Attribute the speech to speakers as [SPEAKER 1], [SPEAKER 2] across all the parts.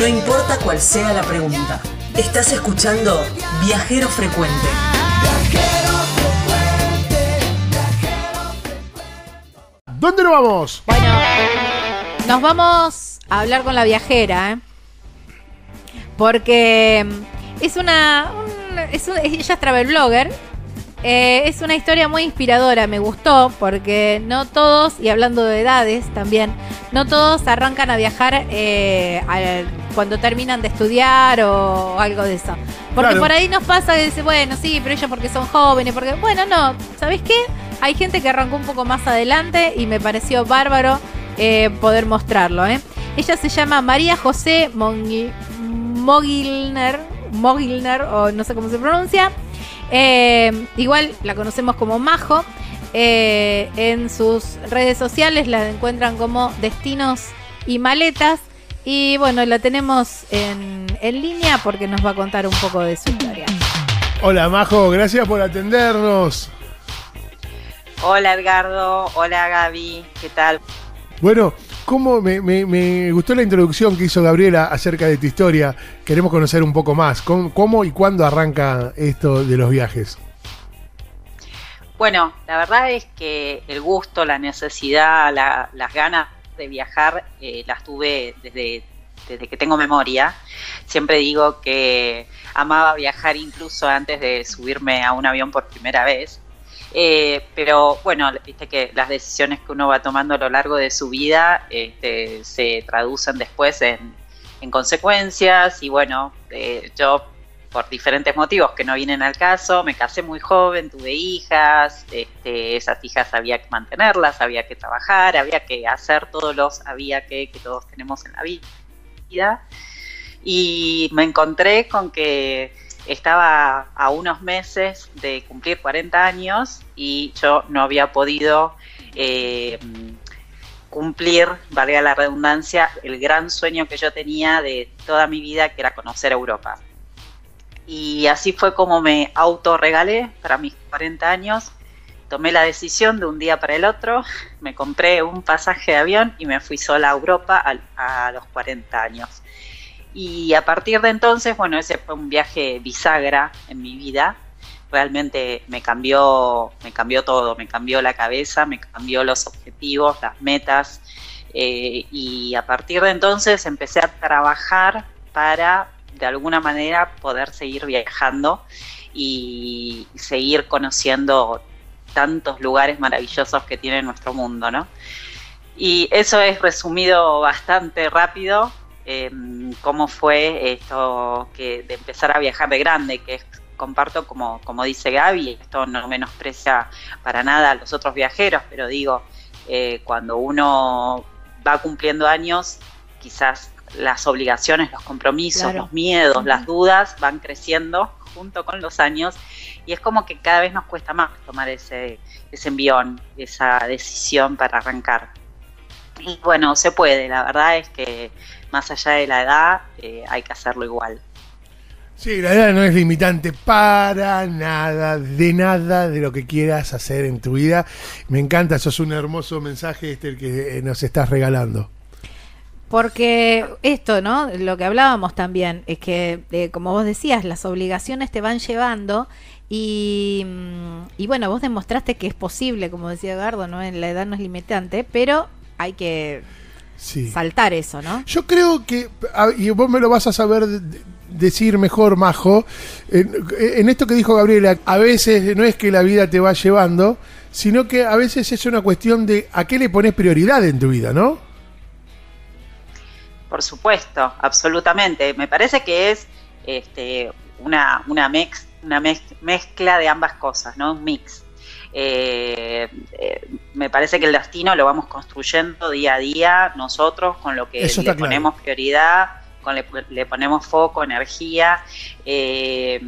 [SPEAKER 1] No importa cuál sea la pregunta. Estás escuchando Viajero Frecuente.
[SPEAKER 2] ¿Dónde nos vamos?
[SPEAKER 3] Bueno, nos vamos a hablar con la viajera, ¿eh? Porque es una. un- es un- ella es travel blogger. Eh, es una historia muy inspiradora, me gustó, porque no todos, y hablando de edades también, no todos arrancan a viajar eh, al- cuando terminan de estudiar o algo de eso. Porque
[SPEAKER 2] Claro.
[SPEAKER 3] por ahí nos pasa que dice, bueno, sí, pero ellos porque son jóvenes, porque, bueno, no, ¿sabés qué? Hay gente que arrancó un poco más adelante y me pareció bárbaro eh, poder mostrarlo. Ella se llama María José Mogilner, Mogilner, o no sé cómo se pronuncia. Eh, igual la conocemos como Majo. Eh, en sus redes sociales la encuentran como Destinos y Maletas. Y bueno, la tenemos en, en línea porque nos va a contar un poco de su historia.
[SPEAKER 2] Hola Majo, gracias por atendernos.
[SPEAKER 4] Hola Edgardo, hola Gaby, ¿qué tal?
[SPEAKER 2] Bueno, ¿cómo me, me- me gustó la introducción que hizo Gabriela acerca de tu historia? Queremos conocer un poco más. ¿Cómo, y cuándo arranca esto de los viajes?
[SPEAKER 4] Bueno, la verdad es que el gusto, la necesidad, la- las ganas de viajar eh, las tuve desde, desde que tengo memoria. Siempre digo que amaba viajar incluso antes de subirme a un avión por primera vez. Eh, pero bueno, viste que las decisiones que uno va tomando a lo largo de su vida este, se traducen después en, en consecuencias y bueno, eh, yo por diferentes motivos que no vienen al caso, me casé muy joven, tuve hijas, este, esas hijas había que mantenerlas, había que trabajar, había que hacer todos los había que que todos tenemos en la vida. Y me encontré con que estaba a unos meses de cumplir 40 años y yo no había podido eh, cumplir, valga la redundancia, el gran sueño que yo tenía de toda mi vida, que era conocer Europa. Y así fue como me autorregalé para mis 40 años. Tomé la decisión de un día para el otro, me compré un pasaje de avión y me fui sola a Europa a, los 40 años. Y a partir de entonces, bueno, ese fue un viaje bisagra en mi vida. Realmente me cambió, me cambió todo, me cambió la cabeza, me cambió los objetivos, las metas. eh, y a partir de entonces empecé a trabajar para de alguna manera poder seguir viajando y seguir conociendo tantos lugares maravillosos que tiene nuestro mundo, ¿no? Y eso es resumido bastante rápido, eh, cómo fue esto que de empezar a viajar de grande, que es, comparto como, como dice Gaby, esto no menosprecia para nada a los otros viajeros, pero digo, eh, cuando uno va cumpliendo años, quizás las obligaciones, los compromisos,
[SPEAKER 3] Claro.
[SPEAKER 4] los miedos, las dudas van creciendo junto con los años y es como que cada vez nos cuesta más tomar ese, ese envión, esa decisión para arrancar. Y bueno, se puede, la verdad es que más allá de la edad eh, hay que hacerlo igual.
[SPEAKER 2] Sí, la edad no es limitante para nada, de nada de lo que quieras hacer en tu vida. Me encanta, eso es un hermoso mensaje este el que eh, nos estás regalando.
[SPEAKER 3] Porque esto, ¿no? Lo que hablábamos también es que, eh, como vos decías, las obligaciones te van llevando y, mm, y bueno, vos demostraste que es posible, como decía Gardo, ¿no? En la edad no es limitante, pero hay que
[SPEAKER 2] Sí.
[SPEAKER 3] saltar eso, ¿no?
[SPEAKER 2] Yo creo que, y vos me lo vas a saber de- de- decir mejor, Majo, en, en esto que dijo Gabriela, a veces no es que la vida te va llevando, sino que a veces es una cuestión de a qué le pones prioridad en tu vida, ¿no?
[SPEAKER 4] Por supuesto, absolutamente. Me parece que es este, una, una, mex- una mez- mezcla de ambas cosas, ¿no? Un mix. Eh, eh, me parece que el destino lo vamos construyendo día a día nosotros con lo que
[SPEAKER 2] Eso
[SPEAKER 4] le
[SPEAKER 2] claro.
[SPEAKER 4] ponemos prioridad, con le, le ponemos foco, energía eh,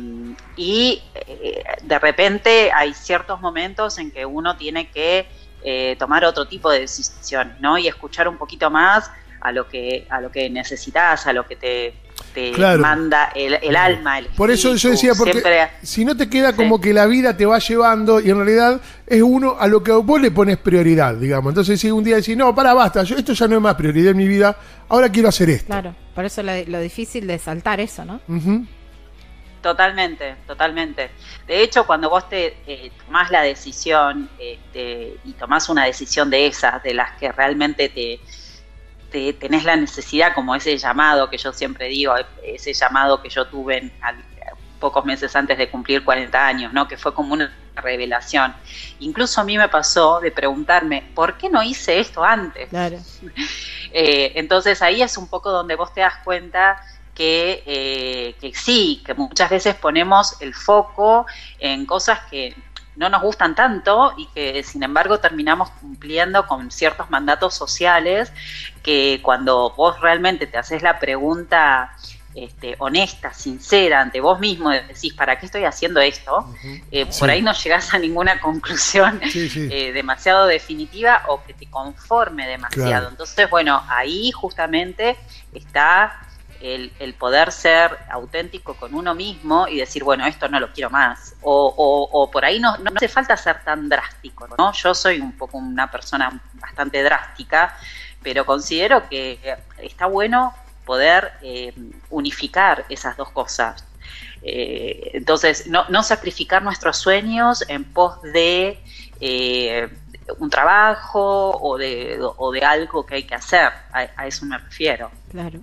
[SPEAKER 4] y eh, de repente hay ciertos momentos en que uno tiene que eh, tomar otro tipo de decisiones, ¿no? Y escuchar un poquito más a lo que a lo que necesitas, a lo que te te
[SPEAKER 2] Claro.
[SPEAKER 4] manda el, el alma, el
[SPEAKER 2] Por eso yo decía, porque
[SPEAKER 4] siempre-
[SPEAKER 2] si no te queda como que la vida te va llevando y en realidad es uno a lo que vos le pones prioridad, digamos. Entonces si un día decís, no, para, basta, yo, esto ya no es más prioridad en mi vida, ahora quiero hacer esto.
[SPEAKER 3] Claro, por eso lo, lo difícil de saltar eso, ¿no?
[SPEAKER 4] Totalmente, totalmente. De hecho, cuando vos te eh, tomás la decisión este, y tomás una decisión de esas, de las que realmente te, te- tenés la necesidad, como ese llamado que yo siempre digo, ese llamado que yo tuve en- al- pocos meses antes de cumplir 40 años, ¿no? que fue como una revelación. Incluso a mí me pasó de preguntarme, ¿por qué no hice esto antes?
[SPEAKER 3] Claro.
[SPEAKER 4] Eh, entonces ahí es un poco donde vos te das cuenta que, eh, que sí, que muchas veces ponemos el foco en cosas que no nos gustan tanto y que sin embargo terminamos cumpliendo con ciertos mandatos sociales que cuando vos realmente te haces la pregunta este, honesta, sincera ante vos mismo, decís, ¿para qué estoy haciendo esto? Eh,
[SPEAKER 2] Sí.
[SPEAKER 4] Por ahí no llegás a ninguna conclusión
[SPEAKER 2] Sí, sí.
[SPEAKER 4] eh, demasiado definitiva o que te conforme demasiado.
[SPEAKER 2] Claro.
[SPEAKER 4] Entonces, bueno, ahí justamente está el, el poder ser auténtico con uno mismo y decir, bueno, esto no lo quiero más. O, o- por ahí no, no hace falta ser tan drástico, ¿no? Yo soy un poco una persona bastante drástica, pero considero que está bueno poder eh, unificar esas dos cosas. Eh, entonces, no, no sacrificar nuestros sueños en pos de eh, un trabajo o de, o de algo que hay que hacer. A, a eso me refiero.
[SPEAKER 3] Claro.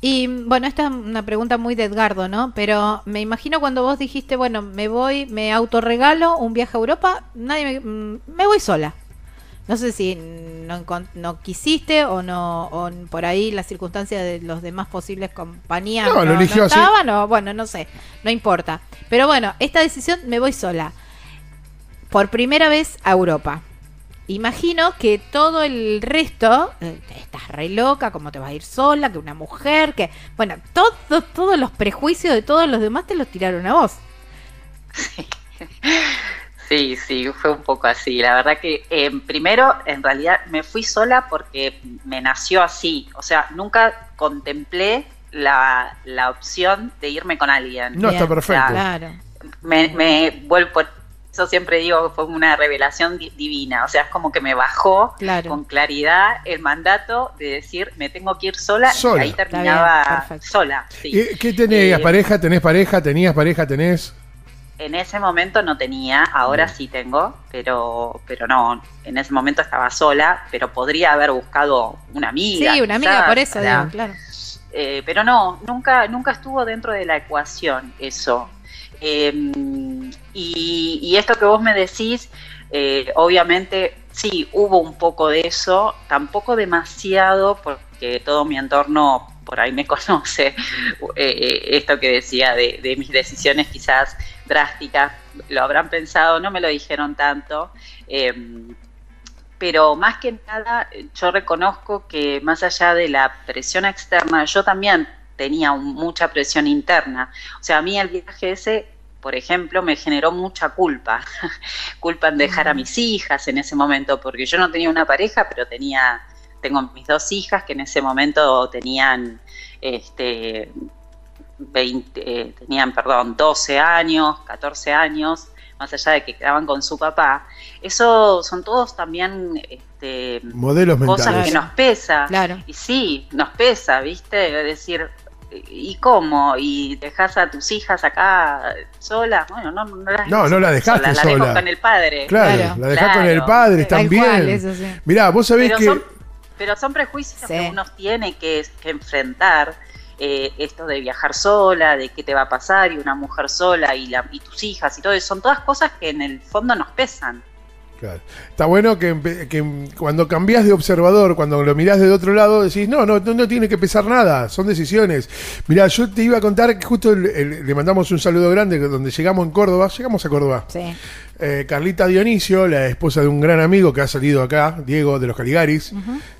[SPEAKER 3] Y bueno, esta es una pregunta muy de Edgardo, ¿no? Pero me imagino cuando vos dijiste, bueno, me voy, me autorregalo un viaje a Europa, nadie me, mm, me voy sola. No sé si no, no quisiste o no, o por ahí las circunstancias de los demás posibles compañías
[SPEAKER 2] No, lo eligió así.
[SPEAKER 3] estaban, o bueno, no sé, no importa. Pero bueno, esta decisión me voy sola. Por primera vez a Europa. Imagino que todo el resto, eh, estás re loca, cómo te vas a ir sola, que una mujer, que... Bueno, todo, todos los prejuicios de todos los demás te los tiraron a vos.
[SPEAKER 4] Sí, sí, fue un poco así. La verdad que eh, primero, en realidad, me fui sola porque me nació así. O sea, nunca contemplé la, la opción de irme con alguien.
[SPEAKER 2] No, está perfecto.
[SPEAKER 3] Claro.
[SPEAKER 4] me, me vuelvo, eso siempre digo que fue una revelación di- divina, o sea, es como que me bajó
[SPEAKER 3] Claro.
[SPEAKER 4] con claridad el mandato de decir, me tengo que ir sola,
[SPEAKER 2] Sola.
[SPEAKER 4] y ahí terminaba
[SPEAKER 3] bien,
[SPEAKER 4] sola. sí.
[SPEAKER 2] ¿Y ¿Qué tenías?
[SPEAKER 4] Eh,
[SPEAKER 2] ¿Pareja? ¿Tenés pareja? ¿Tenías pareja? ¿Tenés?
[SPEAKER 4] En ese momento no tenía, ahora
[SPEAKER 2] Bien.
[SPEAKER 4] sí tengo, pero, pero no, en ese momento estaba sola, pero podría haber buscado una amiga.
[SPEAKER 3] Sí, una amiga,
[SPEAKER 4] quizás,
[SPEAKER 3] por eso, digo, claro.
[SPEAKER 4] Eh, pero no, nunca, nunca estuvo dentro de la ecuación eso. Eh, y, y esto que vos me decís, eh, obviamente sí, hubo un poco de eso, tampoco demasiado, porque todo mi entorno por ahí me conoce, eh, esto que decía de, de mis decisiones quizás drásticas, lo habrán pensado, no me lo dijeron tanto. eh, pero más que nada yo reconozco que más allá de la presión externa, yo también tenía mucha presión interna. O sea, a mí el viaje ese, por ejemplo, me generó mucha culpa. culpa en dejar a mis hijas en ese momento, porque yo no tenía una pareja, pero tenía, tengo mis dos hijas que en ese momento tenían, este, 20, eh, tenían, perdón, 12 años, 14 años, más allá de que quedaban con su papá. Eso son todos también este,
[SPEAKER 2] Modelos
[SPEAKER 4] cosas
[SPEAKER 2] mentales.
[SPEAKER 4] que nos pesa.
[SPEAKER 3] Claro.
[SPEAKER 4] Y sí, nos pesa, ¿viste? Es decir, ¿y cómo? ¿Y dejas a tus hijas acá solas? Bueno, no, no las
[SPEAKER 2] No, no la dejaste
[SPEAKER 4] solas,
[SPEAKER 2] sola.
[SPEAKER 4] La dejo con el padre.
[SPEAKER 2] Claro,
[SPEAKER 3] Claro.
[SPEAKER 2] la dejás con el padre, están bien.
[SPEAKER 3] sí.
[SPEAKER 2] Mirá, vos sabés
[SPEAKER 4] Pero
[SPEAKER 2] que.
[SPEAKER 4] son, pero son prejuicios
[SPEAKER 3] Sí.
[SPEAKER 4] que uno tiene que, que enfrentar. eh, esto de viajar sola, de qué te va a pasar, y una mujer sola, y, la, y tus hijas, y todo eso. Son todas cosas que en el fondo nos pesan.
[SPEAKER 2] Claro. Está bueno que, que cuando cambiás de observador, cuando lo mirás de otro lado, decís, no, no, no, no tiene que pesar nada, son decisiones. Mirá, yo te iba a contar que justo el- el- le mandamos un saludo grande donde llegamos en Córdoba, llegamos a Córdoba.
[SPEAKER 3] Sí.
[SPEAKER 2] Eh, Carlita Dionisio, la esposa de un gran amigo que ha salido acá, Diego de los Caligaris.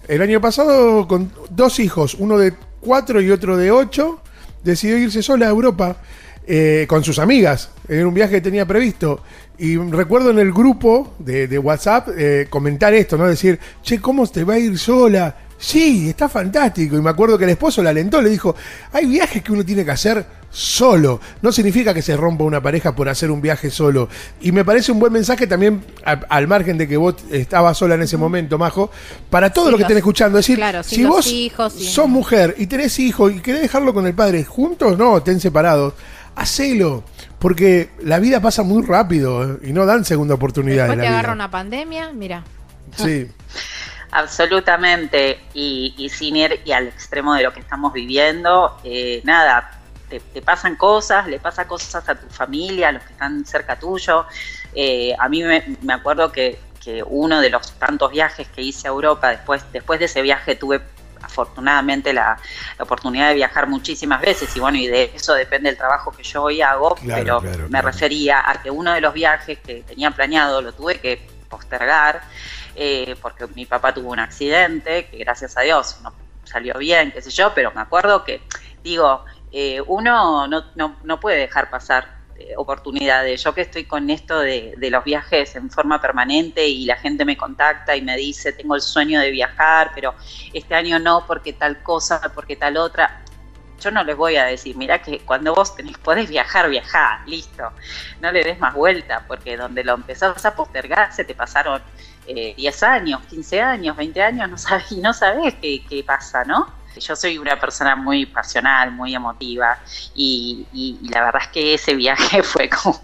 [SPEAKER 2] El año pasado, con dos hijos, uno de cuatro y otro de ocho, decidió irse sola a Europa eh, con sus amigas, en un viaje que tenía previsto. Y recuerdo en el grupo de, de WhatsApp eh, comentar esto, ¿no? Decir, che, ¿cómo te va a ir sola? Sí, está fantástico. Y me acuerdo que el esposo la alentó, le dijo, hay viajes que uno tiene que hacer solo. No significa que se rompa una pareja por hacer un viaje solo. Y me parece un buen mensaje también, a- al margen de que vos estabas sola en ese momento, Majo, para todos
[SPEAKER 3] Sí,
[SPEAKER 2] los que estén escuchando. Es decir,
[SPEAKER 3] claro,
[SPEAKER 2] si vos
[SPEAKER 3] hijos,
[SPEAKER 2] sos mujer y tenés hijos y querés dejarlo con el padre juntos, no, estén separados. Hacelo, porque la vida pasa muy rápido eh, y no dan segunda oportunidad
[SPEAKER 3] Después te agarra
[SPEAKER 2] vida.
[SPEAKER 3] una pandemia, mira.
[SPEAKER 2] Sí.
[SPEAKER 4] Absolutamente, y, y sin ir y al extremo de lo que estamos viviendo, eh, nada, te, te pasan cosas, le pasa cosas a tu familia, a los que están cerca tuyo. Eh, a mí me, me acuerdo que, que uno de los tantos viajes que hice a Europa, después, después de ese viaje tuve afortunadamente la, la oportunidad de viajar muchísimas veces y bueno, y de eso depende el trabajo que yo hoy hago,
[SPEAKER 2] Claro,
[SPEAKER 4] pero
[SPEAKER 2] claro,
[SPEAKER 4] me
[SPEAKER 2] claro.
[SPEAKER 4] refería a que uno de los viajes que tenía planeado lo tuve que postergar eh, porque mi papá tuvo un accidente, que gracias a Dios no salió bien, qué sé yo, pero me acuerdo que, digo, eh, uno no, no, no puede dejar pasar oportunidades. Yo que estoy con esto de, de los viajes en forma permanente y la gente me contacta y me dice, tengo el sueño de viajar, pero este año no porque tal cosa, porque tal otra. Yo no les voy a decir, mira que cuando vos tenés, podés viajar, viajá, listo. No le des más vuelta, porque donde lo empezás a postergar se te pasaron eh, 10 años, 15 años, 20 años, no sabes, y no sabes qué, qué pasa, ¿no? Yo soy una persona muy pasional, muy emotiva, y, y- y la verdad es que ese viaje fue como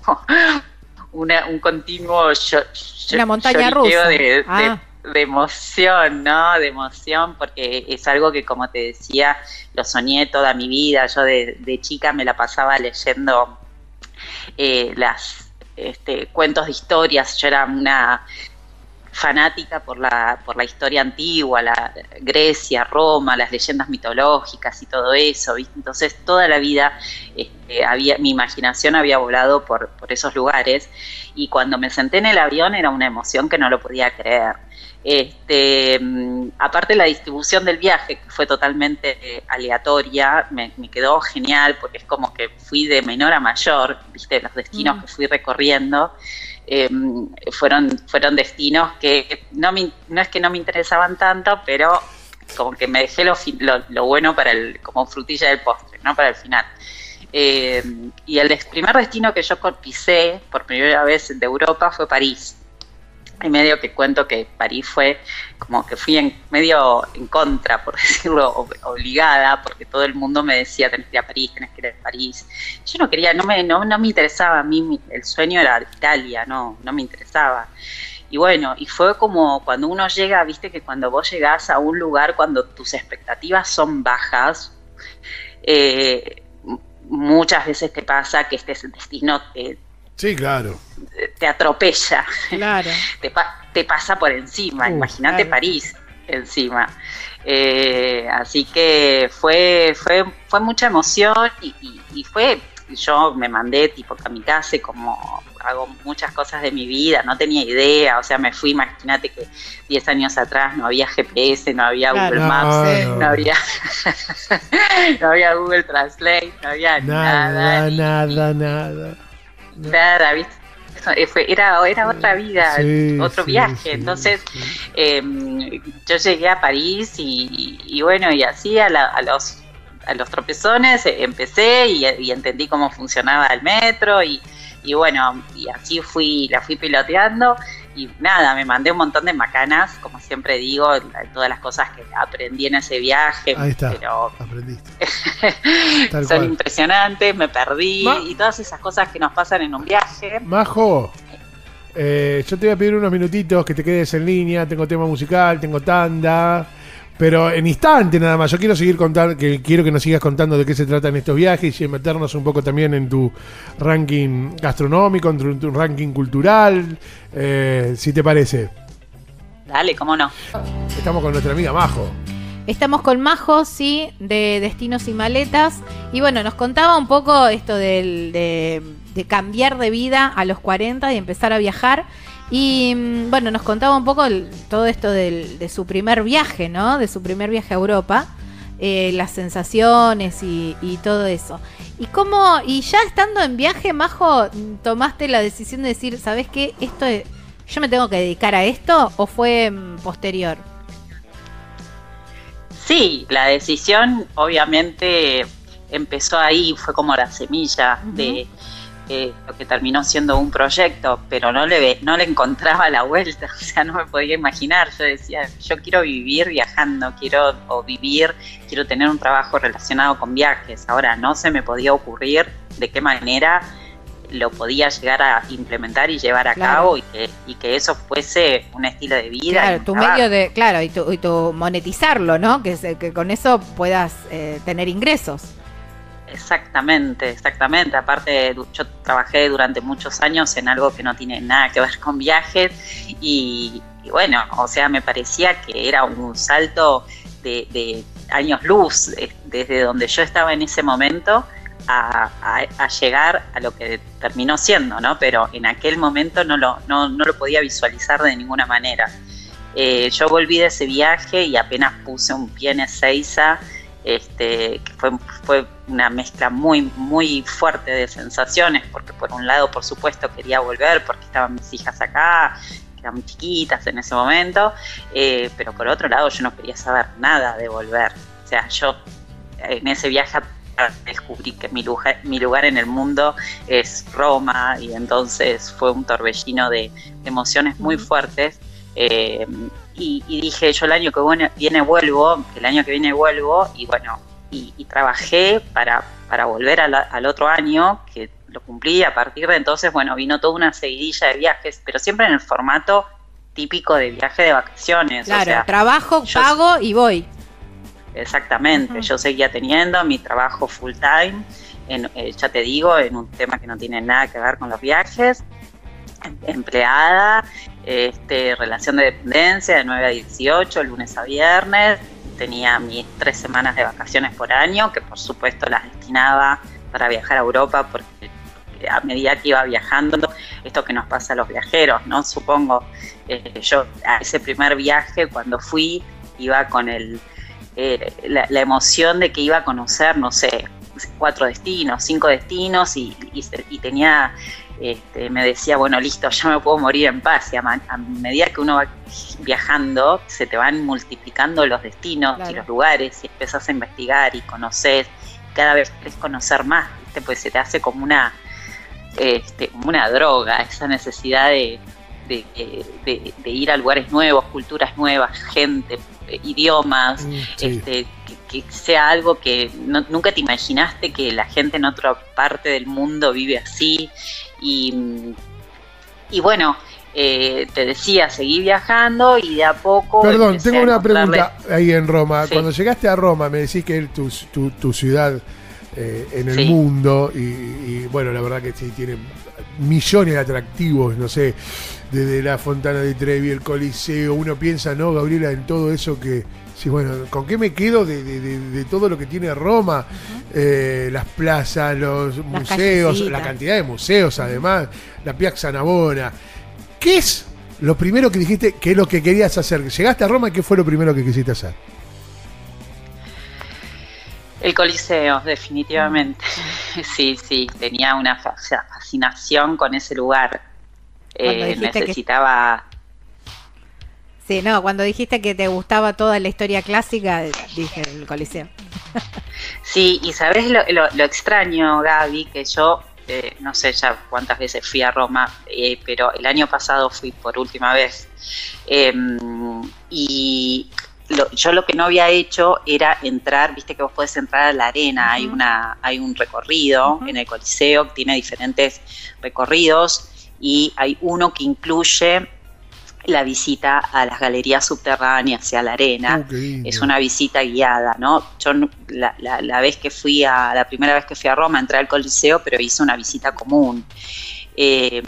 [SPEAKER 4] una, un continuo yo- yo-
[SPEAKER 3] Una montaña rusa.
[SPEAKER 4] de, de-
[SPEAKER 3] Ah.
[SPEAKER 4] de emoción, ¿no? De emoción, porque es algo que, como te decía, lo soñé toda mi vida. Yo de, de chica me la pasaba leyendo eh, las este, cuentos de historias. Yo era una fanática por la, por la historia antigua, la Grecia, Roma, las leyendas mitológicas y todo eso, ¿viste? Entonces toda la vida este, había, mi imaginación había volado por, por esos lugares y cuando me senté en el avión era una emoción que no lo podía creer. Este, mm, aparte la distribución del viaje, que fue totalmente eh, aleatoria, me, me quedó genial porque es como que fui de menor a mayor, viste, los destinos
[SPEAKER 3] Mm.
[SPEAKER 4] que fui recorriendo. Eh, fueron, fueron destinos que no, me, no es que no me interesaban tanto, pero como que me dejé lo, lo, lo bueno para el, como frutilla del postre, ¿no? Para el final. Eh, y el primer destino que yo pisé por primera vez de Europa fue París. Y medio que cuento que París fue como que fui en medio en contra, por decirlo, ob- obligada, porque todo el mundo me decía tenés que ir a París, tenés que ir a París. Yo no quería, no me, no, no me interesaba a mí, el sueño era Italia, no, no me interesaba. Y bueno, y fue como cuando uno llega, viste que cuando vos llegás a un lugar, cuando tus expectativas son bajas, eh, muchas veces te pasa que este destino te,
[SPEAKER 2] Sí, claro.
[SPEAKER 4] te atropella,
[SPEAKER 3] Claro.
[SPEAKER 4] te, pa- te pasa por encima,
[SPEAKER 2] Uf,
[SPEAKER 4] imagínate
[SPEAKER 3] claro.
[SPEAKER 4] París encima. Eh, así que fue, fue, fue mucha emoción y, y- y fue, yo me mandé tipo kamikaze como hago muchas cosas de mi vida, no tenía idea, o sea, me fui, imagínate que 10 años atrás no había GPS, no había
[SPEAKER 3] Claro.
[SPEAKER 4] Google
[SPEAKER 2] No,
[SPEAKER 4] Maps,
[SPEAKER 2] no.
[SPEAKER 4] no había, no había Google Translate, no había nada,
[SPEAKER 2] Nada,
[SPEAKER 4] ni-
[SPEAKER 2] nada, nada.
[SPEAKER 4] Nada, ¿viste? Eh, fue- Era, era otra vida,
[SPEAKER 2] Sí,
[SPEAKER 4] otro
[SPEAKER 2] sí,
[SPEAKER 4] viaje.
[SPEAKER 2] sí,
[SPEAKER 4] Entonces, eh, yo llegué a París y, y bueno, y así a, la- a los a los tropezones eh, empecé y, y entendí cómo funcionaba el metro y, y bueno, y así fui, la fui piloteando y nada, me mandé un montón de macanas, como siempre digo, todas las cosas que aprendí en ese viaje,
[SPEAKER 2] Ahí está.
[SPEAKER 4] pero
[SPEAKER 2] Aprendiste.
[SPEAKER 4] Son
[SPEAKER 2] cual.
[SPEAKER 4] impresionantes, me perdí
[SPEAKER 2] Ma-
[SPEAKER 4] y todas esas cosas que nos pasan en un viaje.
[SPEAKER 2] Majo, eh, yo te voy a pedir unos minutitos que te quedes en línea. Tengo tema musical, tengo tanda. Pero en instante nada más. Yo quiero seguir contando, que quiero que nos sigas contando de qué se tratan estos viajes y meternos un poco también en tu ranking gastronómico, en tu, en tu ranking cultural, eh, si te parece.
[SPEAKER 4] Dale, cómo no.
[SPEAKER 2] Estamos con nuestra amiga Majo.
[SPEAKER 3] Estamos con Majo, sí, de Destinos y Maletas. Y bueno, nos contaba un poco esto del- de, de cambiar de vida a los 40 y empezar a viajar. Y mm, bueno, nos contaba un poco el- todo esto del- de su primer viaje, ¿no? De su primer viaje a Europa. eh, las sensaciones y, y todo eso. ¿Y cómo, y ya estando en viaje, Majo, tomaste la decisión de decir, ¿sabes qué? Esto es- yo me tengo que dedicar a esto o fue mm, posterior?
[SPEAKER 4] Sí, la decisión obviamente empezó ahí, fue como la semilla de eh, lo que terminó siendo un proyecto, pero no le, no le encontraba la vuelta, o sea, no me podía imaginar, yo decía, yo quiero vivir viajando, quiero o vivir, quiero tener un trabajo relacionado con viajes, ahora no se me podía ocurrir de qué manera lo podía llegar a implementar y llevar a cabo y que, y que eso fuese un estilo de vida.
[SPEAKER 3] Claro, tu medio de, claro, y tu, y tu monetizarlo, ¿no? Que, que con eso puedas eh, tener ingresos.
[SPEAKER 4] Exactamente, exactamente. Aparte, yo trabajé durante muchos años en algo que no tiene nada que ver con viajes y, bueno, o sea, me parecía que era un salto de, años luz desde donde yo estaba en ese momento a, llegar a lo que terminó siendo, ¿no? Pero en aquel momento no lo, no, no lo podía visualizar de ninguna manera. Eh, yo volví de ese viaje y apenas puse un pie en Ezeiza, este, que fue, fue una mezcla muy, muy fuerte de sensaciones, porque por un lado, por supuesto, quería volver porque estaban mis hijas acá, que eran muy chiquitas en ese momento, eh, pero por otro lado yo no quería saber nada de volver. O sea, yo en ese viaje descubrí que mi lugar, mi lugar en el mundo es Roma y entonces fue un torbellino de, emociones muy fuertes. Eh, y, dije, yo el año que viene vuelvo, el año que viene vuelvo, y bueno, y, trabajé para, para volver al otro año, que lo cumplí a partir de entonces, bueno, vino toda una seguidilla de viajes, pero siempre en el formato típico de viaje de vacaciones.
[SPEAKER 3] Claro, trabajo, pago y voy.
[SPEAKER 4] Exactamente, yo seguía teniendo mi trabajo full time, en, eh, ya te digo, en un tema que no tiene nada que ver con los viajes, em, empleada, este, relación de dependencia de 9 a 18, lunes a viernes, tenía mis tres semanas de vacaciones por año, que por supuesto las destinaba para viajar a Europa, porque a medida que iba viajando, esto que nos pasa a los viajeros, ¿no? Supongo, eh, yo a ese primer viaje, cuando fui, iba con el, eh, la, emoción de que iba a conocer, no sé, cuatro destinos, cinco destinos, y, y tenía este, me decía, bueno, listo, yo me puedo morir en paz. Y a, medida que uno va viajando, se te van multiplicando los destinos y los lugares, y empiezas a investigar y conocer, cada vez querés conocer más, pues se te hace como una, este, una droga, esa necesidad de, ir a lugares nuevos, culturas nuevas, gente, idiomas, mm, este, que, sea algo que nunca te imaginaste que la gente en otra parte del mundo vive así. Y, y bueno, eh, te decía, seguí viajando y de a poco...
[SPEAKER 2] Perdón, tengo una pregunta ahí en Roma. Cuando llegaste a Roma, me decís que es tu, tu, ciudad eh, en el mundo y, bueno, la verdad que sí, tiene millones de atractivos, no sé, desde la Fontana de Trevi, el Coliseo, uno piensa, ¿no, Gabriela, en todo eso que Sí, bueno, ¿con qué me quedo de, todo lo que tiene Roma? Eh, las plazas, los museos, la cantidad de museos además, la Piazza Navona. ¿Qué es lo primero que dijiste que es lo que querías hacer? Llegaste a Roma y ¿qué fue lo primero que quisiste hacer?
[SPEAKER 4] El Coliseo, definitivamente. Sí, sí, tenía una fascinación con ese lugar. Eh, necesitaba...
[SPEAKER 3] Sí, no, cuando dijiste que te gustaba toda la historia clásica, dije el Coliseo.
[SPEAKER 4] Sí, y sabes lo, lo, extraño, Gaby, que yo eh, no sé ya cuántas veces fui a Roma, eh, pero el año pasado fui por última vez. Em, y yo lo que no había hecho era entrar, viste que vos podés entrar a la arena, hay, una, hay un recorrido en el Coliseo, que tiene diferentes recorridos y hay uno que incluye la visita a las galerías subterráneas y a la arena. es una visita guiada, ¿no? Yo la, la, vez que fui a, la primera vez que fui a Roma, entré al Coliseo, pero hice una visita común. Eh,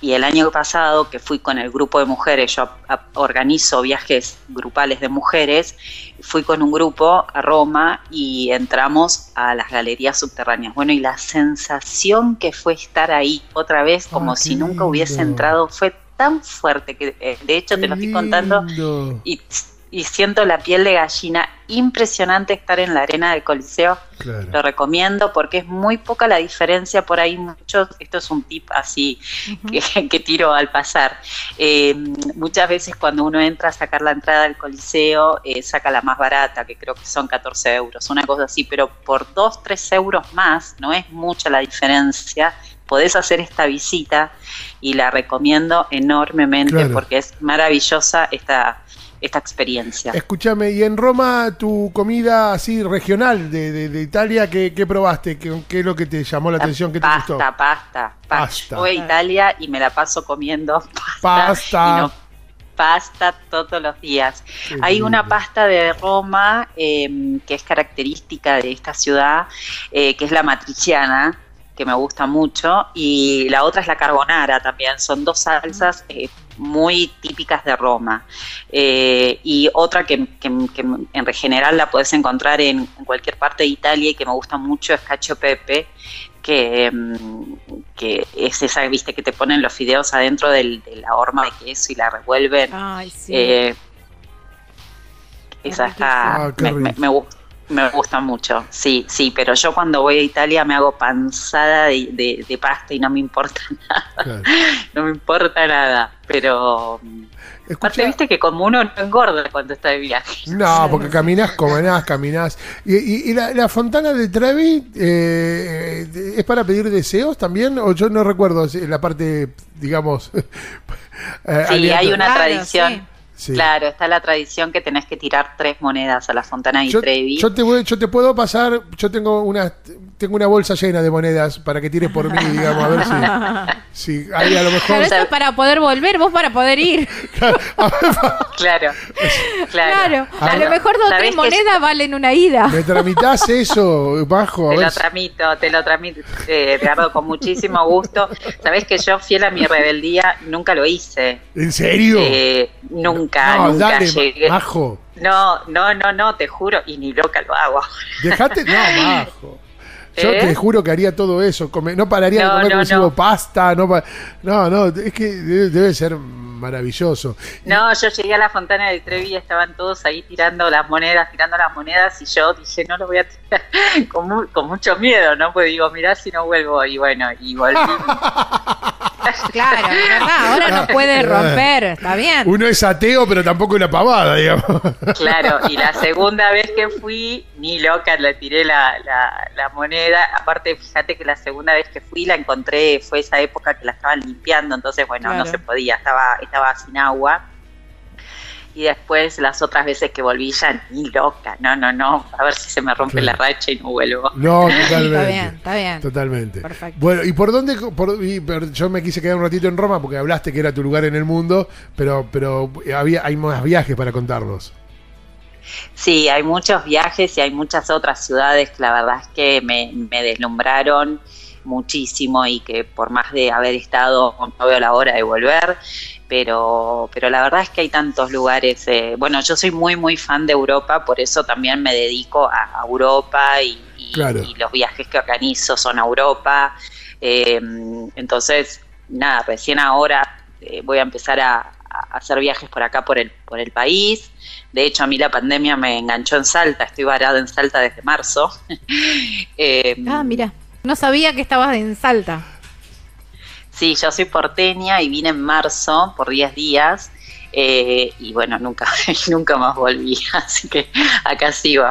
[SPEAKER 4] y el año pasado que fui con el grupo de mujeres, yo organizo viajes grupales de mujeres, fui con un grupo a Roma y entramos a las galerías subterráneas. Bueno, y la sensación que fue estar ahí otra vez, como si nunca hubiese entrado, fue tan fuerte que eh, de hecho te lo estoy contando y y siento la piel de gallina. Impresionante estar en la arena del Coliseo.
[SPEAKER 2] Claro.
[SPEAKER 4] Lo recomiendo porque es muy poca la diferencia por ahí. Muchos, esto es un tip así que, que tiro al pasar. Eh, muchas veces cuando uno entra a sacar la entrada al Coliseo, eh, saca la más barata, que creo que son 14 euros, una cosa así, pero por 2, 3 euros más, no es mucha la diferencia. Podés hacer esta visita y la recomiendo enormemente
[SPEAKER 2] Claro.
[SPEAKER 4] porque es maravillosa esta, esta experiencia.
[SPEAKER 2] Escúchame, y en Roma tu comida así regional de, de- de Italia, ¿qué, qué probaste? ¿Qué, qué es lo que te llamó la atención? ¿Qué te
[SPEAKER 4] pasta,
[SPEAKER 2] gustó?
[SPEAKER 4] pasta, pasta.
[SPEAKER 2] Pasta.
[SPEAKER 4] Yo voy a Italia y me la paso comiendo pasta.
[SPEAKER 2] Pasta.
[SPEAKER 4] y no pasta todos los días.
[SPEAKER 2] Qué
[SPEAKER 4] Hay una pasta de Roma eh, que es característica de esta ciudad, eh, que es la matriciana, que me gusta mucho, y la otra es la carbonara también. Son dos salsas eh, muy típicas de Roma. Eh, y otra que, que- que en general la puedes encontrar en, en cualquier parte de Italia y que me gusta mucho es cacio pepe, que, mm, que es esa, viste, que te ponen los fideos adentro del- de la horma de queso y la revuelven.
[SPEAKER 3] Ay, sí.
[SPEAKER 4] Eh, esa
[SPEAKER 3] Es
[SPEAKER 4] está.
[SPEAKER 2] Ah,
[SPEAKER 4] me, me- me gu- me gusta mucho, sí, sí, pero yo cuando voy a Italia me hago panzada de, de- de pasta y no me importa nada,
[SPEAKER 2] Claro.
[SPEAKER 4] no me importa nada, pero aparte viste que como uno no engorda cuando está de viaje.
[SPEAKER 2] No, porque caminás, comerás, caminás. ¿Y, y- y la, la fontana de Trevi eh, eh, es para pedir deseos también? ¿O yo no recuerdo si- la parte, digamos... eh,
[SPEAKER 4] Sí, hay una
[SPEAKER 3] Claro,
[SPEAKER 4] tradición.
[SPEAKER 3] sí.
[SPEAKER 2] Sí.
[SPEAKER 4] Claro, está la tradición que tenés que tirar tres monedas a la fontana de
[SPEAKER 2] Yo,
[SPEAKER 4] Trevi.
[SPEAKER 2] yo te voy- yo te puedo pasar, yo tengo una tengo una bolsa llena de monedas para que tires por mí, digamos, a ver si, si hay a lo
[SPEAKER 3] Claro,
[SPEAKER 2] mejor...
[SPEAKER 3] eso es para poder volver, vos para poder ir.
[SPEAKER 4] Claro, claro.
[SPEAKER 3] Claro, a lo mejor dos o
[SPEAKER 4] ¿sabés
[SPEAKER 3] tres monedas valen una ida.
[SPEAKER 2] ¿Me tramitas eso, bajo? A
[SPEAKER 4] Te
[SPEAKER 2] ver
[SPEAKER 4] lo tramito, te lo tramito, eh, con muchísimo gusto. Sabés que yo, fiel a mi rebeldía, nunca lo hice.
[SPEAKER 2] ¿En serio?
[SPEAKER 4] Eh, nunca,
[SPEAKER 2] no,
[SPEAKER 4] nunca
[SPEAKER 2] dale,
[SPEAKER 4] llegué.
[SPEAKER 2] Majo.
[SPEAKER 4] No, no, no, no, te juro, y ni loca lo hago.
[SPEAKER 2] Dejate, no, Majo. Yo
[SPEAKER 4] ¿Eh?
[SPEAKER 2] te juro que haría todo eso. come- no pararía de
[SPEAKER 4] No,
[SPEAKER 2] comer
[SPEAKER 4] no,
[SPEAKER 2] como
[SPEAKER 4] no.
[SPEAKER 2] pasta. No, pa- no, no, es que debe, ser maravilloso.
[SPEAKER 4] No, yo llegué a la fontana de Trevi y estaban todos ahí tirando las monedas, tirando las monedas, y yo dije, no lo voy a tirar con, mu- con mucho miedo, ¿no? Pues digo, mirá si no vuelvo, y bueno, y volví.
[SPEAKER 3] Claro, ¿verdad? Ahora no puede romper, está bien.
[SPEAKER 2] Uno es ateo, pero tampoco una pavada, digamos.
[SPEAKER 4] Claro, y la segunda vez que fui, ni loca, le tiré la, la, la moneda. Aparte, fíjate que la segunda vez que fui la encontré, fue esa época que la estaban limpiando, entonces, bueno, no se podía, estaba, estaba sin agua. Y después, las otras veces que volví, ya ni loca, no, no, no, a ver si se me rompe
[SPEAKER 2] Claro.
[SPEAKER 4] la racha y no vuelvo.
[SPEAKER 2] No,
[SPEAKER 3] Está
[SPEAKER 2] totalmente.
[SPEAKER 3] bien, está bien.
[SPEAKER 2] Totalmente.
[SPEAKER 3] Perfecto.
[SPEAKER 2] Bueno, ¿y por dónde? por- y- pero yo me quise quedar un ratito en Roma porque hablaste que era tu lugar en el mundo, pero, pero había, hay más viajes para contarnos.
[SPEAKER 4] Sí, hay muchos viajes y hay muchas otras ciudades que la verdad es que me, me deslumbraron muchísimo y que por más de haber estado no veo la hora de volver, pero, pero la verdad es que hay tantos lugares. eh, bueno, yo soy muy, muy fan de Europa, por eso también me dedico a, a Europa y, y-
[SPEAKER 2] Claro.
[SPEAKER 4] y los viajes que organizo son a Europa. eh, entonces, nada, recién ahora eh, voy a empezar a, a hacer viajes por acá, por el, por el país. De hecho, a mí la pandemia me enganchó en Salta, estoy varada en Salta desde marzo. Eh,
[SPEAKER 3] Ah, mira. No sabía que estabas en Salta.
[SPEAKER 4] Sí, yo soy porteña y vine en marzo por 10 días. eh, y bueno, nunca, nunca más volví, así que acá sigo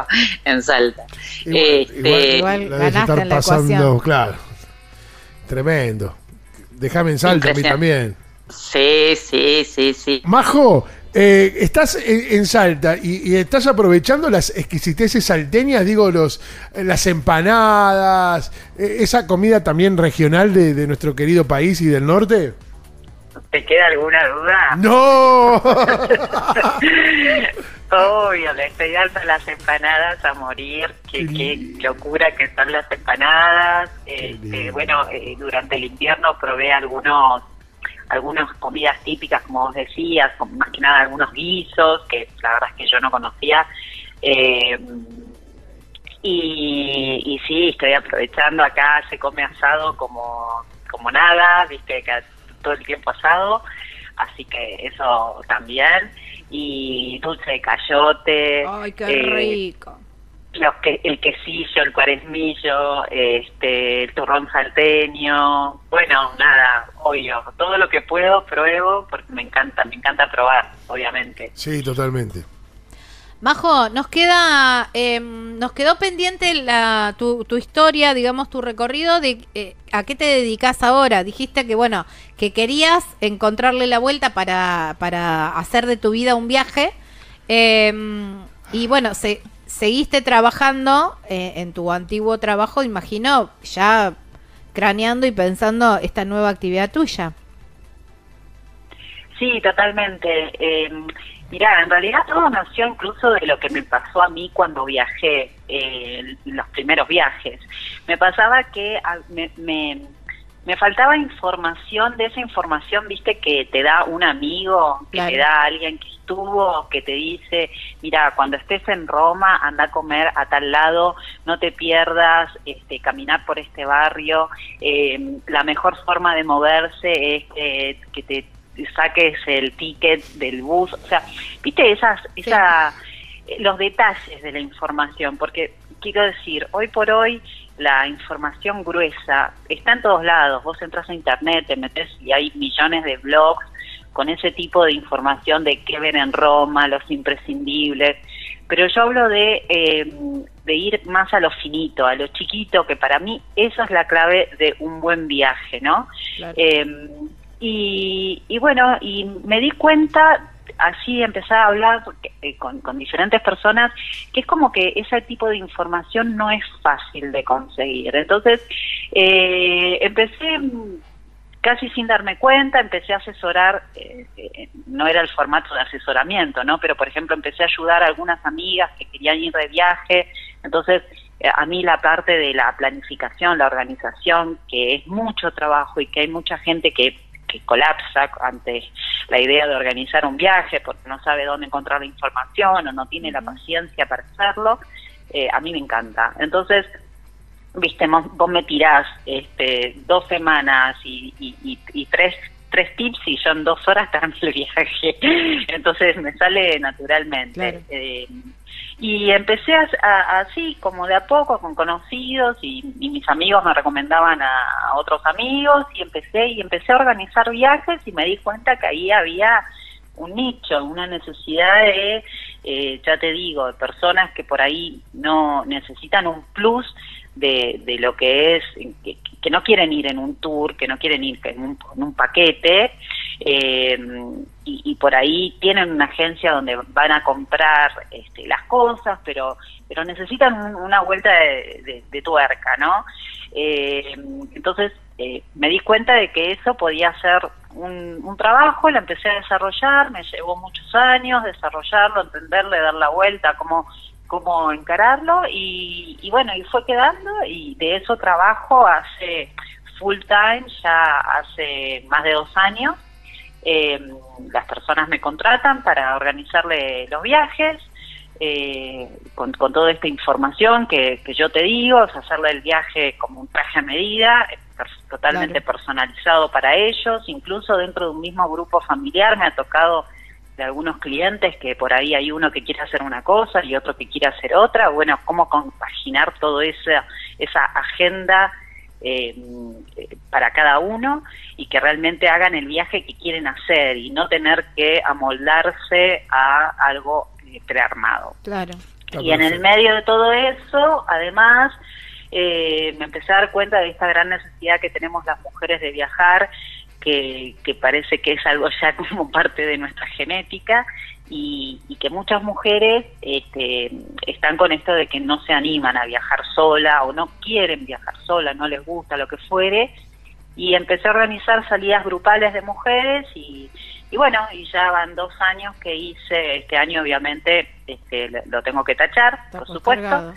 [SPEAKER 4] en Salta. Este,
[SPEAKER 3] Igual
[SPEAKER 2] la debes
[SPEAKER 3] ganaste
[SPEAKER 2] estar
[SPEAKER 3] en la
[SPEAKER 2] pasando,
[SPEAKER 3] ecuación.
[SPEAKER 2] claro. Tremendo. Déjame en salta a mí también.
[SPEAKER 4] Sí, sí, sí, sí.
[SPEAKER 2] Majo, eh, estás en, en Salta y, y estás aprovechando las exquisiteces salteñas, digo, los, las empanadas, eh, esa comida también regional de, de nuestro querido país y del norte.
[SPEAKER 4] ¿Te queda alguna duda?
[SPEAKER 2] ¡No!
[SPEAKER 4] Obvio, le estoy dando las empanadas a morir. Qué,
[SPEAKER 2] Qué
[SPEAKER 4] locura que son las empanadas. Este, bueno, eh, durante el invierno probé algunos algunas comidas típicas, como vos decías, más que nada algunos guisos, que la verdad es que yo no conocía. Eh, y, y sí, estoy aprovechando. Acá se come asado como, como nada, viste, acá todo el tiempo asado. Así que eso también. y dulce de cayote.
[SPEAKER 3] Ay, qué rico.
[SPEAKER 4] Los que, el quesillo, el cuaresmillo, este, el turrón salteño, bueno, nada, obvio, todo lo que puedo pruebo porque me encanta, me encanta probar, obviamente.
[SPEAKER 2] Sí, totalmente.
[SPEAKER 3] Majo, nos queda, eh, nos quedó pendiente la, tu, tu historia, digamos, tu recorrido de eh, a qué te dedicas ahora. Dijiste que, bueno, que querías encontrarle la vuelta para, para hacer de tu vida un viaje. Eh, y bueno, se, seguiste trabajando eh, en tu antiguo trabajo, imagino, ya craneando y pensando esta nueva actividad tuya.
[SPEAKER 4] Sí, totalmente. Eh, mirá, en realidad todo nació incluso de lo que me pasó a mí cuando viajé, eh, los primeros viajes. Me pasaba que a- me, me, me faltaba información, de esa información, viste, que te da un amigo, que
[SPEAKER 3] Claro.
[SPEAKER 4] te da alguien que estuvo, que te dice, mira, cuando estés en Roma, anda a comer a tal lado, no te pierdas, este, caminar por este barrio, eh, la mejor forma de moverse es que, que te saques el ticket del bus, o sea, viste esas, esa, eh, los detalles de la información, porque quiero decir, hoy por hoy la información gruesa está en todos lados, vos entras a internet, te metes y hay millones de blogs con ese tipo de información de qué ver en Roma, los imprescindibles, pero yo hablo de, eh, de ir más a lo finito, a lo chiquito, que para mí eso es la clave de un buen viaje, ¿no?
[SPEAKER 3] Claro.
[SPEAKER 4] Eh, y, y bueno, y me di cuenta, así empecé a hablar eh, con, con diferentes personas, que es como que ese tipo de información no es fácil de conseguir. Entonces, eh, empecé mm, casi sin darme cuenta, empecé a asesorar, eh, eh, no era el formato de asesoramiento, ¿no? Pero, por ejemplo, empecé a ayudar a algunas amigas que querían ir de viaje, entonces eh, a mí la parte de la planificación, la organización, que es mucho trabajo y que hay mucha gente que, que colapsa ante la idea de organizar un viaje porque no sabe dónde encontrar la información o no tiene la paciencia para hacerlo, eh, a mí me encanta. Entonces, viste, vos me tirás este, dos semanas y, y- y- y tres, tres tips y yo en dos horas termino el viaje. Entonces me sale naturalmente.
[SPEAKER 3] Claro.
[SPEAKER 4] Eh, y empecé a- así, como de a poco, con conocidos y, y mis amigos me recomendaban a, a otros amigos y empecé y empecé a organizar viajes y me di cuenta que ahí había un nicho, una necesidad de, eh, ya te digo, de personas que por ahí no necesitan un plus de, de lo que es, que, que no quieren ir en un tour, que no quieren ir en un, en un paquete, eh, y, por ahí tienen una agencia donde van a comprar este, las cosas, pero pero necesitan un- una vuelta de tuerca, ¿no? Eh, entonces eh, me di cuenta de que eso podía ser un, un trabajo, lo empecé a desarrollar, me llevó muchos años desarrollarlo, entenderle, dar la vuelta, cómo, cómo encararlo y, y bueno, y fue quedando y de eso trabajo hace full time ya hace más de dos años. Eh, las personas me contratan para organizarle los viajes, eh, con, con toda esta información que, que yo te digo, es hacerle el viaje como un traje a medida, totalmente personalizado para ellos, incluso dentro de un mismo grupo familiar me ha tocado de algunos clientes que por ahí hay uno que quiere hacer una cosa y otro que quiere hacer otra, bueno, cómo compaginar toda esa, esa agenda eh, para cada uno y que realmente hagan el viaje que quieren hacer y no tener que amoldarse a algo eh, prearmado.
[SPEAKER 3] Claro.
[SPEAKER 4] Y en el medio de todo eso, además, eh, me empecé a dar cuenta de esta gran necesidad que tenemos las mujeres de viajar, que, que parece que es algo ya como parte de nuestra genética y, y que muchas mujeres este, están con esto de que no se animan a viajar sola o no quieren viajar sola, no les gusta lo que fuere. Y empecé a organizar salidas grupales de mujeres y, y bueno, y ya van dos años que hice, este año obviamente este, lo- tengo que tachar,
[SPEAKER 3] Está
[SPEAKER 4] por supuesto.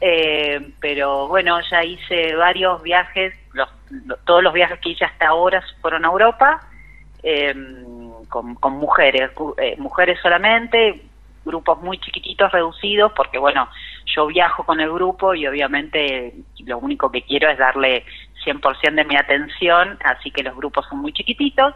[SPEAKER 4] Eh, pero bueno, ya hice varios viajes, los, lo- todos los viajes que hice hasta ahora fueron a Europa, eh, con, con mujeres, eh, mujeres solamente, grupos muy chiquititos, reducidos, porque bueno, yo viajo con el grupo y obviamente lo único que quiero es darle 100% de mi atención, así que los grupos son muy chiquititos.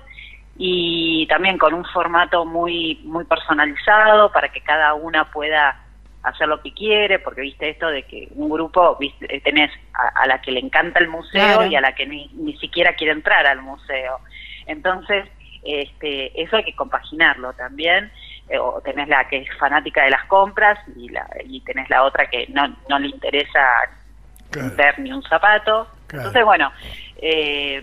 [SPEAKER 4] y también con un formato muy muy personalizado para que cada una pueda hacer lo que quiere, porque viste esto de que un grupo viste, tenés a, la que le encanta el museo y a la que ni, ni siquiera quiere entrar al museo. Entonces, este, eso hay que compaginarlo también. Eh, o tenés la que es fanática de las compras y, la, y tenés la otra que no, no le interesa ver ni un zapato. Entonces, bueno, eh,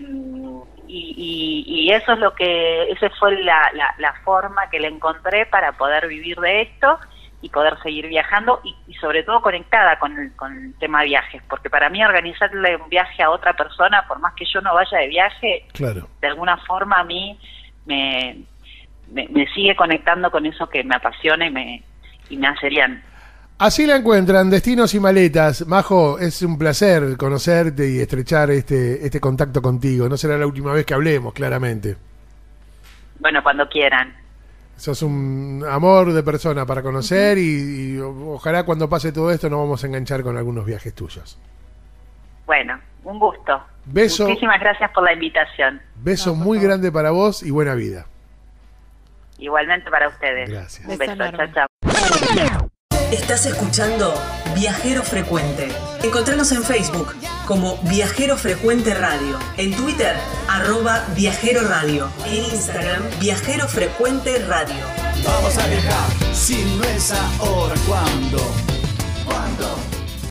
[SPEAKER 4] y, y, eso es lo que, esa fue la, la, forma que le encontré para poder vivir de esto y poder seguir viajando y, y sobre todo conectada con el, con el tema de viajes, porque para mí organizarle un viaje a otra persona, por más que yo no vaya de viaje,
[SPEAKER 2] claro.
[SPEAKER 4] de alguna forma a mí me, me, sigue conectando con eso que me apasiona y me, y me hace bien.
[SPEAKER 2] Así la encuentran, Destinos y Maletas. Majo, es un placer conocerte y estrechar este, este contacto contigo. No será la última vez que hablemos, claramente.
[SPEAKER 4] Bueno, cuando quieran.
[SPEAKER 2] Sos un amor de persona para conocer y, ojalá cuando pase todo esto nos vamos a enganchar con algunos viajes tuyos.
[SPEAKER 4] Bueno, un gusto.
[SPEAKER 2] Beso.
[SPEAKER 4] Muchísimas gracias por la invitación.
[SPEAKER 2] Beso muy grande para vos y buena vida.
[SPEAKER 4] Igualmente para ustedes.
[SPEAKER 2] Gracias.
[SPEAKER 4] Un beso, chao, chao.
[SPEAKER 1] Estás escuchando Viajero Frecuente. Encontranos en Facebook como Viajero Frecuente Radio, en Twitter arroba Viajero Radio, en Instagram Viajero Frecuente Radio.
[SPEAKER 5] Vamos a viajar, si no es ahora, ¿cuándo?